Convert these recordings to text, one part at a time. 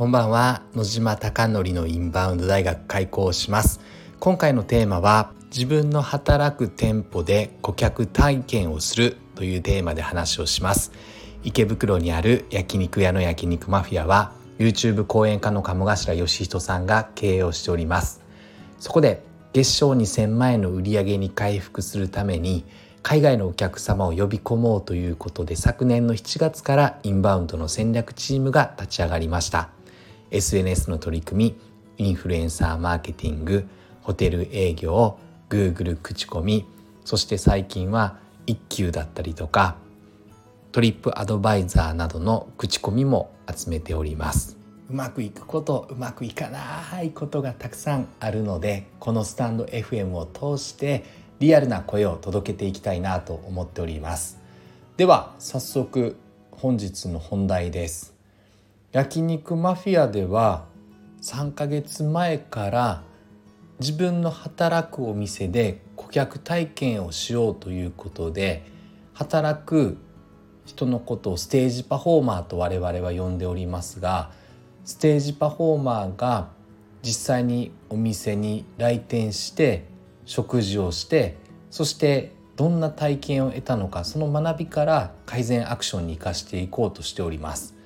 こんばんは。野島貴則のインバウンド大学開校します。今回のテーマは自分の働く店舗で顧客体験をするというテーマで話をします。池袋にある焼肉屋の焼肉マフィアは YouTube 講演家の鴨頭義人さんが経営をしております。そこで月賞2000万円の売り上げに回復するために海外のお客様を呼び込もうということで昨年の7月からインバウンドの戦略チームが立ち上がりました。SNS の取り組みインフルエンサーマーケティングホテル営業 Google 口コミそして最近は一休だったりとかトリップアドバイザーなどの口コミも集めております。うまくいくことうまくいかないことがたくさんあるのでこのスタンド FM を通してリアルな声を届けていきたいなと思っております。では早速本日の本題です。焼肉マフィアでは3ヶ月前から自分の働くお店で顧客体験をしようということで働く人のことをステージパフォーマーと我々は呼んでおりますがステージパフォーマーが実際にお店に来店して食事をしてそしてどんな体験を得たのかその学びから改善アクションに生かしていこうとしております。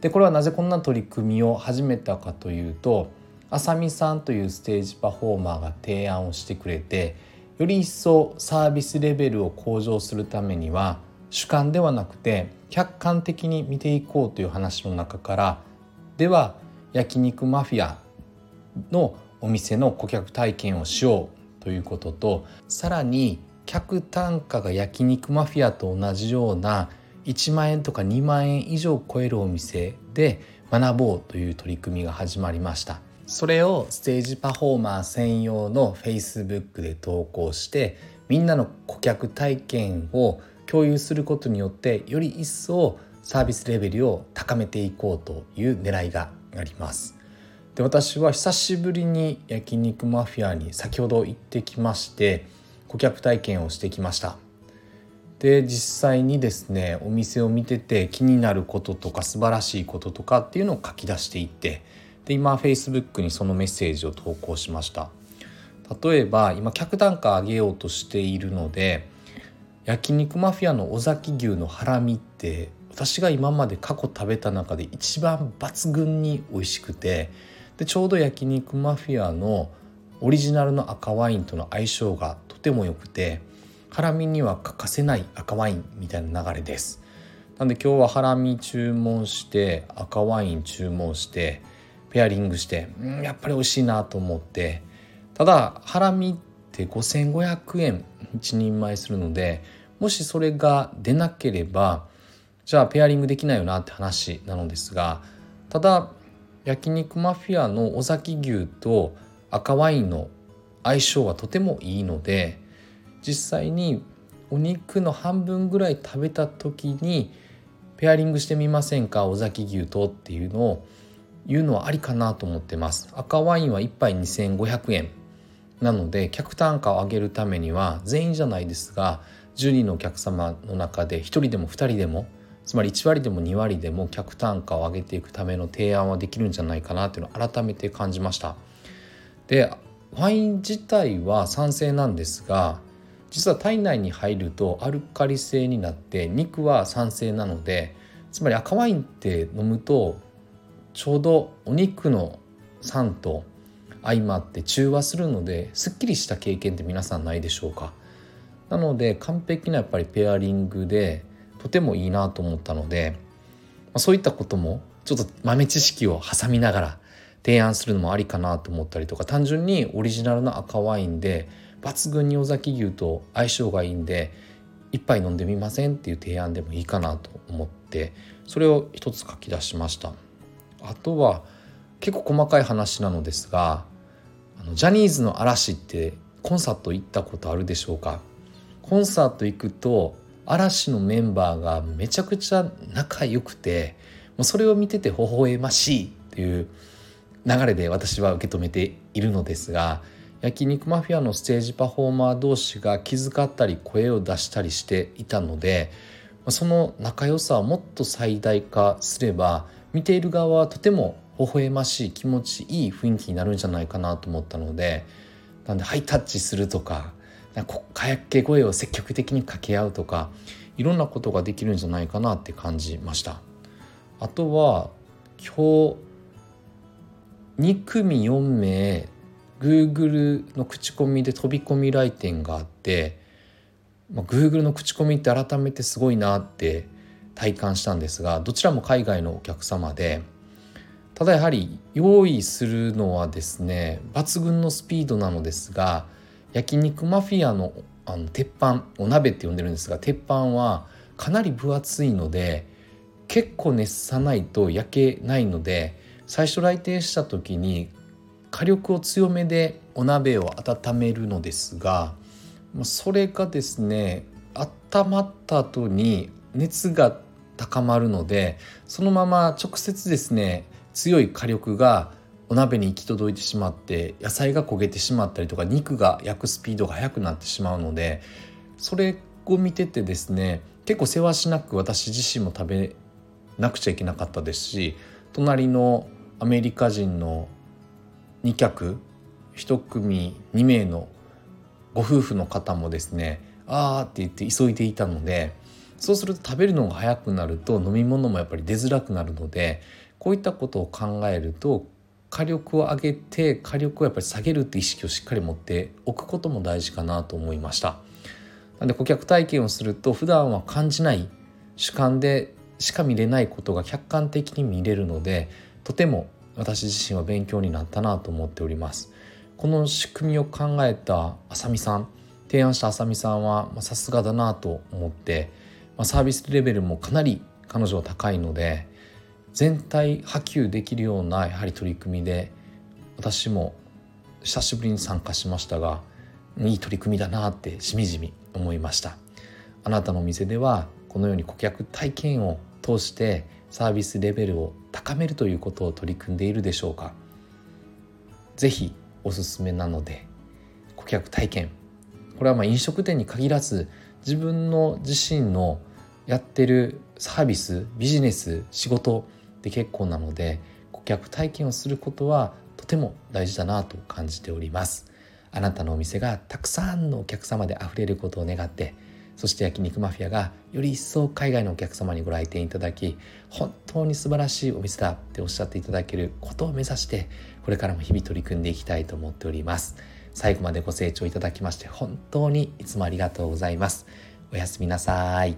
でこれはなぜこんな取り組みを始めたかというとあさみさんというステージパフォーマーが提案をしてくれてより一層サービスレベルを向上するためには主観ではなくて客観的に見ていこうという話の中からでは焼肉マフィアのお店の顧客体験をしようということとさらに客単価が焼肉マフィアと同じような1万円とか2万円以上超えるお店で学ぼうという取り組みが始まりました。それをステージパフォーマー専用の Facebook で投稿してみんなの顧客体験を共有することによってより一層サービスレベルを高めていこうという狙いがあります。で私は久しぶりに焼肉マフィアに先ほど行ってきまして顧客体験をしてきました。で実際にですねお店を見てて気になることとか素晴らしいこととかっていうのを書き出していってで今 Facebook にそのメッセージを投稿しました。例えば今客単価上げようとしているので焼肉マフィアの尾崎牛のハラミって私が今まで過去食べた中で一番抜群に美味しくてでちょうど焼肉マフィアのオリジナルの赤ワインとの相性がとても良くてハラミには欠かせない赤ワインみたいな流れです。なんで今日はハラミ注文して赤ワイン注文してペアリングしてんやっぱり美味しいなと思って。ただハラミって5500円1人前するのでもしそれが出なければじゃあペアリングできないよなって話なのですがただ焼肉マフィアの尾崎牛と赤ワインの相性はとてもいいので実際にお肉の半分ぐらい食べた時にペアリングしてみませんか？尾崎牛とっていうのを言うのはありかなと思ってます。赤ワインは1杯2500円。なので客単価を上げるためには全員じゃないですが10人のお客様の中で1人でも2人でもつまり1割でも2割でも客単価を上げていくための提案はできるんじゃないかなっていうのを改めて感じました。でワイン自体は賛成なんですが実は体内に入るとアルカリ性になって肉は酸性なのでつまり赤ワインって飲むとちょうどお肉の酸と相まって中和するのですっきりした経験って皆さんないでしょうか？なので完璧なやっぱりペアリングでとてもいいなと思ったのでそういったこともちょっと豆知識を挟みながら提案するのもありかなと思ったりとか単純にオリジナルの赤ワインで抜群に尾崎牛と相性がいいんで一杯飲んでみませんっていう提案でもいいかなと思ってそれを一つ書き出しました。あとは結構細かい話なのですがあのジャニーズの嵐ってコンサート行ったことあるでしょうか？コンサート行くと嵐のメンバーがめちゃくちゃ仲良くてもうそれを見てて微笑ましいっていう流れで私は受け止めているのですが焼肉マフィアのステージパフォーマー同士が気遣ったり声を出したりしていたのでその仲良さをもっと最大化すれば見ている側はとても微笑ましい気持ちいい雰囲気になるんじゃないかなと思ったのでなんでハイタッチするとかかやっけ声を積極的に掛け合うとかいろんなことができるんじゃないかなって感じました。あとは今日2組4名 Google の口コミで飛び込み来店があって、まあ、Google の口コミって改めてすごいなって体感したんですがどちらも海外のお客様でただやはり用意するのはですね抜群のスピードなのですが焼肉マフィアのあの鉄板お鍋って呼んでるんですが鉄板はかなり分厚いので結構熱さないと焼けないので最初来店した時に火力を強めでお鍋を温めるのですがそれがですね温まった後に熱が高まるのでそのまま直接ですね強い火力がお鍋に行き届いてしまって野菜が焦げてしまったりとか肉が焼くスピードが速くなってしまうのでそれを見ててですね結構せわしなく私自身も食べなくちゃいけなかったですし隣のアメリカ人の2客1組2名のご夫婦の方もですねあーって言って急いでいたのでそうすると食べるのが早くなると飲み物もやっぱり出づらくなるのでこういったことを考えると火力を上げて火力をやっぱり下げるって意識をしっかり持っておくことも大事かなと思いました。なんで顧客体験をすると普段は感じない主観でしか見れないことが客観的に見れるのでとても私自身は勉強になったなと思っております。この仕組みを考えたあさみさん提案したあさみさんはさすがだなと思って、まあ、サービスレベルもかなり彼女は高いので全体波及できるようなやはり取り組みで私も久しぶりに参加しましたがいい取り組みだなってしみじみ思いました。あなたのお店ではこのように顧客体験を通してサービスレベルを高めるということを取り組んでいるでしょうか？ぜひおすすめなので顧客体験。これはまあ飲食店に限らず自分の自身のやってるサービスビジネス仕事で結構なので顧客体験をすることはとても大事だなと感じております。あなたのお店がたくさんのお客様であふれることを願ってそして焼肉マフィアがより一層海外のお客様にご来店いただき本当に素晴らしいお店だっておっしゃっていただけることを目指してこれからも日々取り組んでいきたいと思っております。最後までご清聴いただきまして本当にいつもありがとうございます。おやすみなさい。